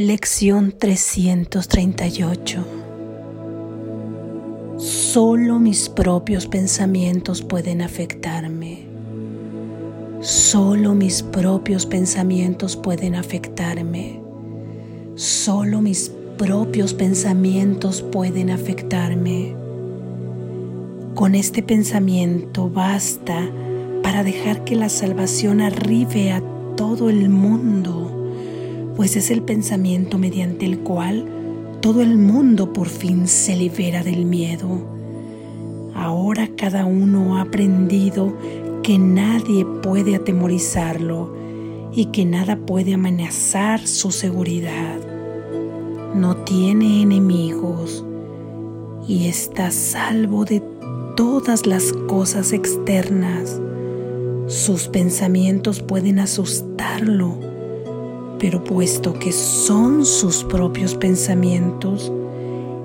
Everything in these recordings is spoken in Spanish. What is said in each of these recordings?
Lección 338 Solo mis propios pensamientos pueden afectarme. Solo mis propios pensamientos pueden afectarme. Solo mis propios pensamientos pueden afectarme. Con este pensamiento basta para dejar que la salvación arribe a todo el mundo pues es el pensamiento mediante el cual todo el mundo por fin se libera del miedo. Ahora cada uno ha aprendido que nadie puede atemorizarlo y que nada puede amenazar su seguridad. No tiene enemigos y está salvo de todas las cosas externas. Sus pensamientos pueden asustarlo pero puesto que son sus propios pensamientos,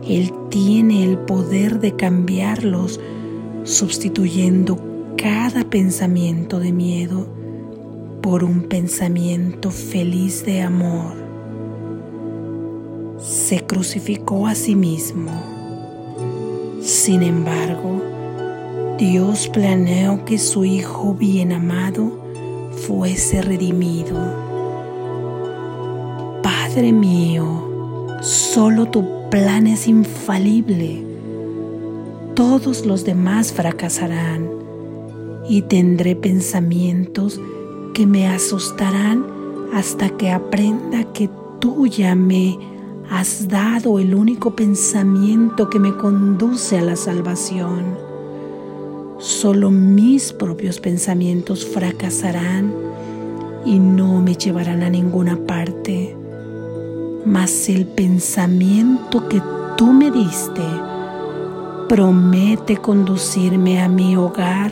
Él tiene el poder de cambiarlos, sustituyendo cada pensamiento de miedo por un pensamiento feliz de amor. Se crucificó a sí mismo. Sin embargo, Dios planeó que su Hijo bien amado fuese redimido Padre mío, solo tu plan es infalible. Todos los demás fracasarán y tendré pensamientos que me asustarán hasta que aprenda que tú ya me has dado el único pensamiento que me conduce a la salvación. Solo mis propios pensamientos fracasarán y no me llevarán a ninguna parte mas el pensamiento que tú me diste promete conducirme a mi hogar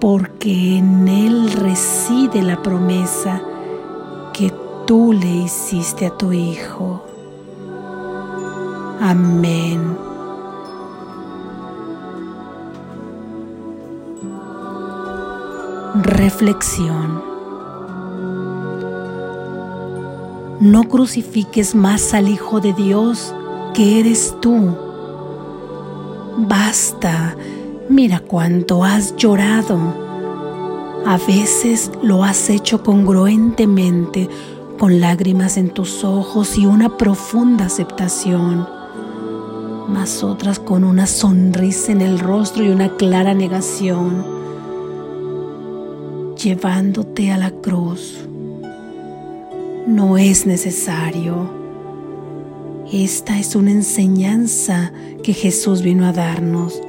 porque en él reside la promesa que tú le hiciste a tu Hijo. Amén. Reflexión. No crucifiques más al Hijo de Dios que eres tú. Basta, mira cuánto has llorado. A veces lo has hecho congruentemente, con lágrimas en tus ojos y una profunda aceptación, mas otras con una sonrisa en el rostro y una clara negación, llevándote a la cruz no es necesario. Esta es una enseñanza que Jesús vino a darnos.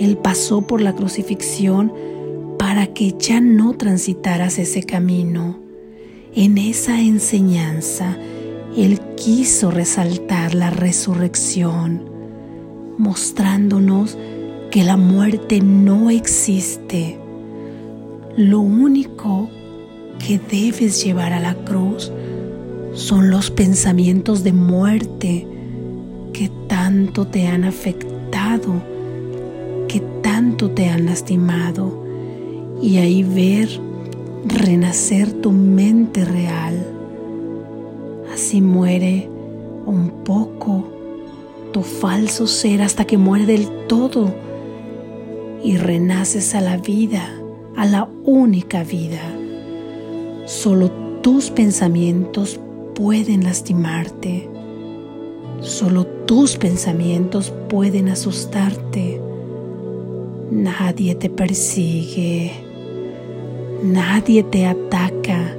Él pasó por la crucifixión para que ya no transitaras ese camino. En esa enseñanza, Él quiso resaltar la resurrección, mostrándonos que la muerte no existe. Lo único que debes llevar a la cruz son los pensamientos de muerte que tanto te han afectado, que tanto te han lastimado, y ahí ver renacer tu mente real. Así muere un poco tu falso ser hasta que muere del todo y renaces a la vida, a la única vida Solo tus pensamientos pueden lastimarte. Solo tus pensamientos pueden asustarte. Nadie te persigue. Nadie te ataca.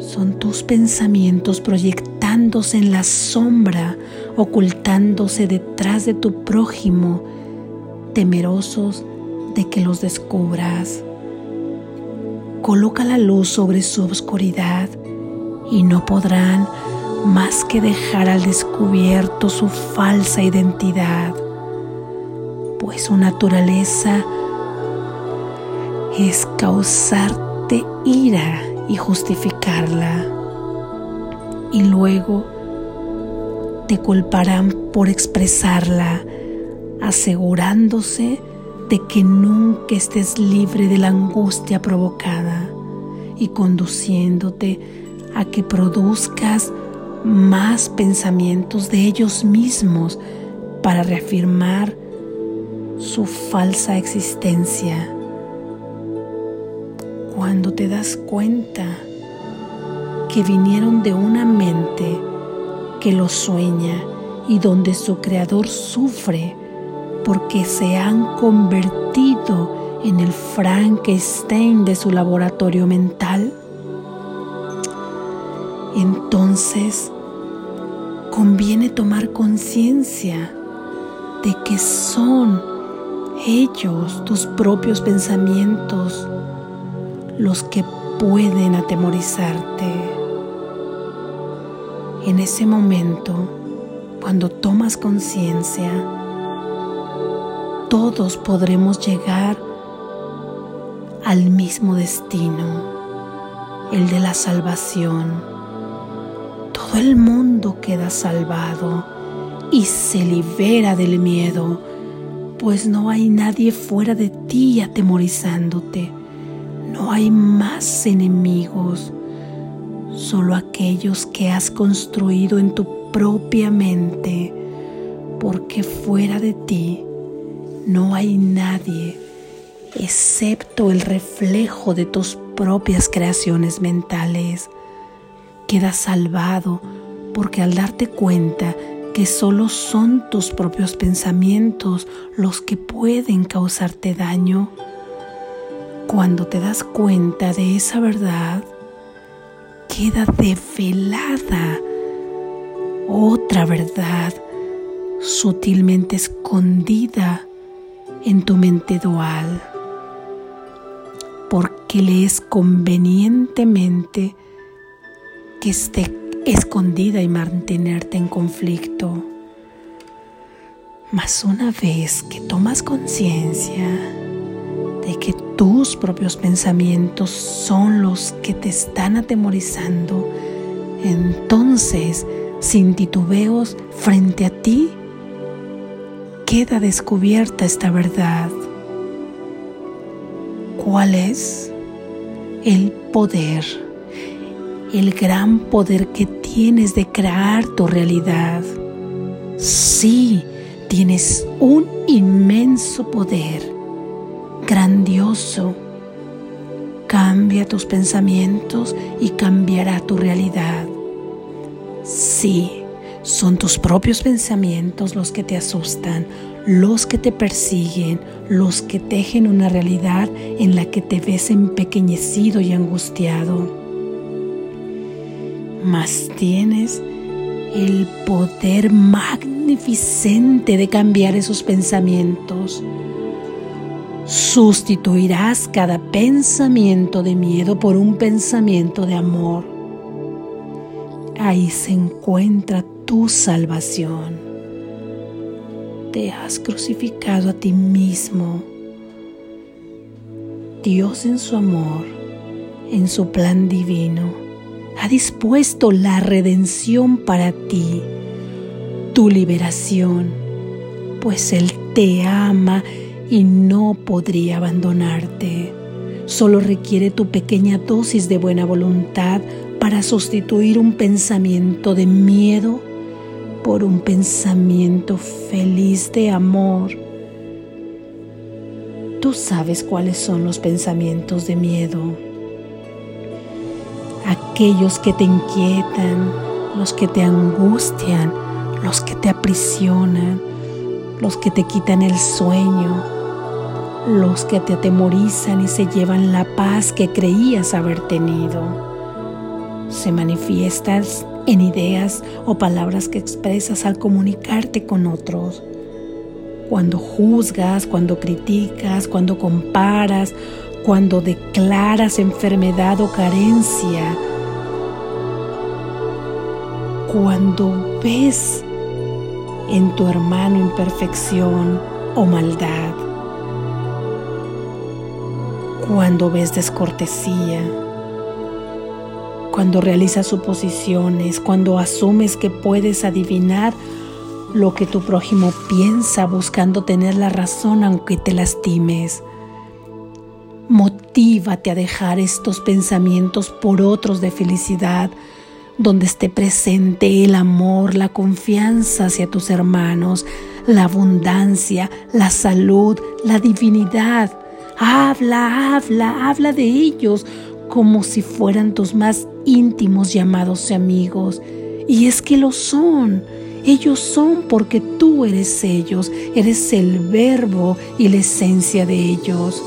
Son tus pensamientos proyectándose en la sombra, ocultándose detrás de tu prójimo, temerosos de que los descubras coloca la luz sobre su oscuridad y no podrán más que dejar al descubierto su falsa identidad, pues su naturaleza es causarte ira y justificarla, y luego te culparán por expresarla, asegurándose de que nunca estés libre de la angustia provocada y conduciéndote a que produzcas más pensamientos de ellos mismos para reafirmar su falsa existencia. Cuando te das cuenta que vinieron de una mente que lo sueña y donde su creador sufre porque se han convertido en el Frankenstein de su laboratorio mental, entonces conviene tomar conciencia de que son ellos, tus propios pensamientos, los que pueden atemorizarte. En ese momento, cuando tomas conciencia, todos podremos llegar al mismo destino, el de la salvación. Todo el mundo queda salvado y se libera del miedo, pues no hay nadie fuera de ti atemorizándote. No hay más enemigos, solo aquellos que has construido en tu propia mente, porque fuera de ti no hay nadie excepto el reflejo de tus propias creaciones mentales. Quedas salvado porque al darte cuenta que solo son tus propios pensamientos los que pueden causarte daño, cuando te das cuenta de esa verdad, queda develada otra verdad sutilmente escondida en tu mente dual, porque le es convenientemente que esté escondida y mantenerte en conflicto. Mas una vez que tomas conciencia de que tus propios pensamientos son los que te están atemorizando, entonces, sin titubeos, frente a ti, queda descubierta esta verdad. ¿Cuál es? El poder, el gran poder que tienes de crear tu realidad. Sí, tienes un inmenso poder grandioso. Cambia tus pensamientos y cambiará tu realidad. Sí, son tus propios pensamientos los que te asustan, los que te persiguen, los que tejen una realidad en la que te ves empequeñecido y angustiado. Mas tienes el poder magnificente de cambiar esos pensamientos Sustituirás cada pensamiento de miedo por un pensamiento de amor. Ahí se encuentra tu salvación. Te has crucificado a ti mismo. Dios en su amor, en su plan divino, ha dispuesto la redención para ti, tu liberación, pues Él te ama y no podría abandonarte. Solo requiere tu pequeña dosis de buena voluntad para sustituir un pensamiento de miedo por un pensamiento feliz de amor. Tú sabes cuáles son los pensamientos de miedo. Aquellos que te inquietan, los que te angustian, los que te aprisionan, los que te quitan el sueño, los que te atemorizan y se llevan la paz que creías haber tenido. Se manifiestan en ideas o palabras que expresas al comunicarte con otros. Cuando juzgas, cuando criticas, cuando comparas, cuando declaras enfermedad o carencia, cuando ves en tu hermano imperfección o maldad. Cuando ves descortesía, cuando realizas suposiciones, cuando asumes que puedes adivinar lo que tu prójimo piensa buscando tener la razón aunque te lastimes. Motívate a dejar estos pensamientos por otros de felicidad. donde esté presente el amor, la confianza hacia tus hermanos, la abundancia, la salud, la divinidad. Habla, habla, habla de ellos como si fueran tus más íntimos llamados amigos. Y es que lo son. Ellos son porque tú eres ellos, eres el verbo y la esencia de ellos.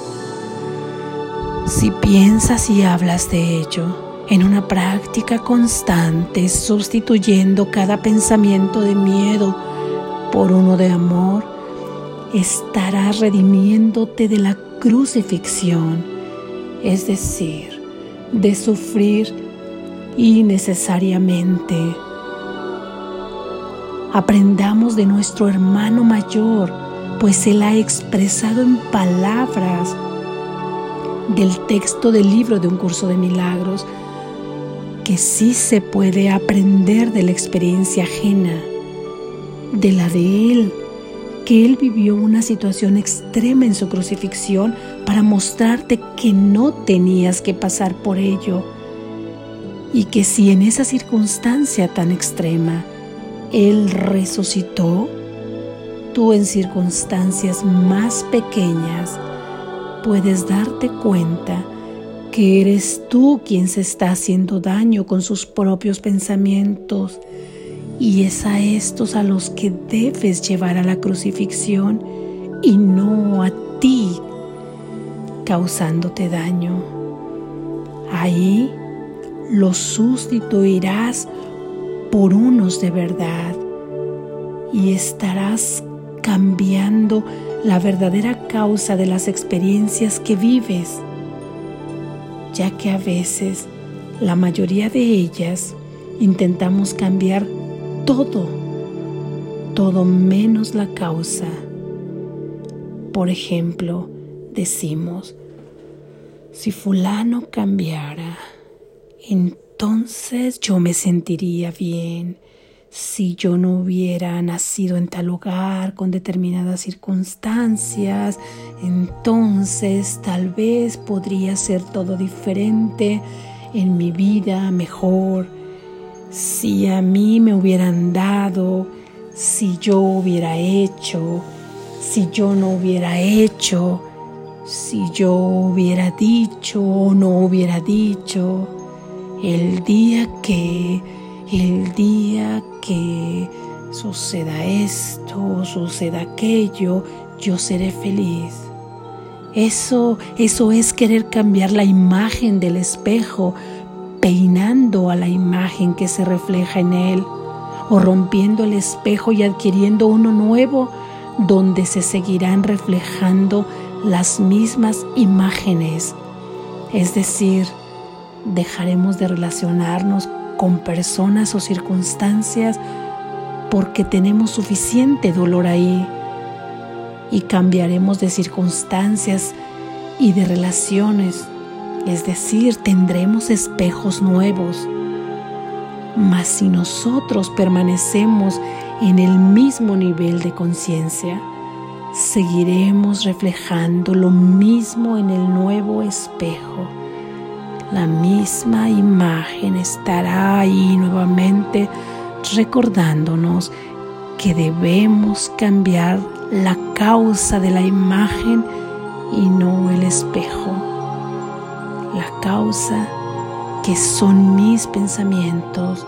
Si piensas y hablas de ello en una práctica constante, sustituyendo cada pensamiento de miedo por uno de amor, estarás redimiéndote de la crucifixión, es decir, de sufrir innecesariamente. Aprendamos de nuestro hermano mayor, pues Él ha expresado en palabras del texto del libro de un curso de milagros que sí se puede aprender de la experiencia ajena, de la de Él, que Él vivió una situación extrema en su crucifixión para mostrarte que no tenías que pasar por ello y que si en esa circunstancia tan extrema él resucitó, tú en circunstancias más pequeñas puedes darte cuenta que eres tú quien se está haciendo daño con sus propios pensamientos y es a estos a los que debes llevar a la crucifixión y no a ti causándote daño. Ahí los sustituirás por unos de verdad y estarás cambiando la verdadera causa de las experiencias que vives, ya que a veces, la mayoría de ellas, intentamos cambiar todo, todo menos la causa. Por ejemplo, decimos, si fulano cambiara, entonces yo me sentiría bien si yo no hubiera nacido en tal lugar con determinadas circunstancias, entonces tal vez podría ser todo diferente en mi vida, mejor. Si a mí me hubieran dado, si yo hubiera hecho, si yo no hubiera hecho, si yo hubiera dicho o no hubiera dicho el día que, el día que suceda esto, suceda aquello, yo seré feliz. Eso, eso es querer cambiar la imagen del espejo, peinando a la imagen que se refleja en él, o rompiendo el espejo y adquiriendo uno nuevo donde se seguirán reflejando las mismas imágenes. Es decir, dejaremos de relacionarnos con personas o circunstancias porque tenemos suficiente dolor ahí y cambiaremos de circunstancias y de relaciones, es decir, tendremos espejos nuevos. Mas si nosotros permanecemos en el mismo nivel de conciencia, seguiremos reflejando lo mismo en el nuevo espejo la misma imagen estará ahí nuevamente recordándonos que debemos cambiar la causa de la imagen y no el espejo. La causa que son mis pensamientos.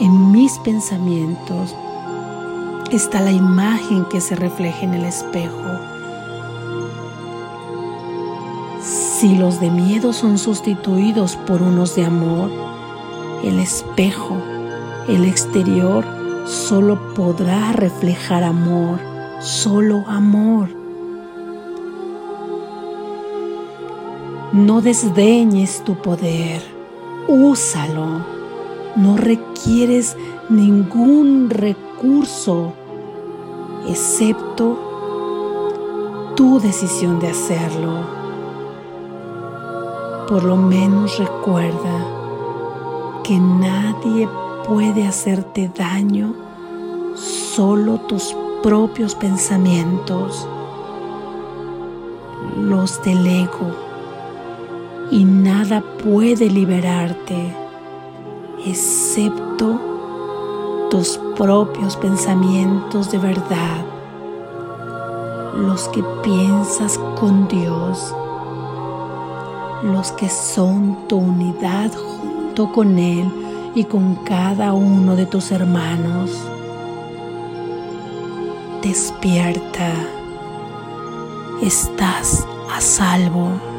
En mis pensamientos está la imagen que se refleja en el espejo. Si los de miedo son sustituidos por unos de amor, el espejo, el exterior, solo podrá reflejar amor, solo amor. No desdeñes tu poder, úsalo. No requieres ningún recurso excepto tu decisión de hacerlo por lo menos recuerda que nadie puede hacerte daño, solo tus propios pensamientos, los del ego, y nada puede liberarte excepto tus propios pensamientos de verdad, los que piensas con Dios, los que son tu unidad junto con Él y con cada uno de tus hermanos. Despierta, estás a salvo.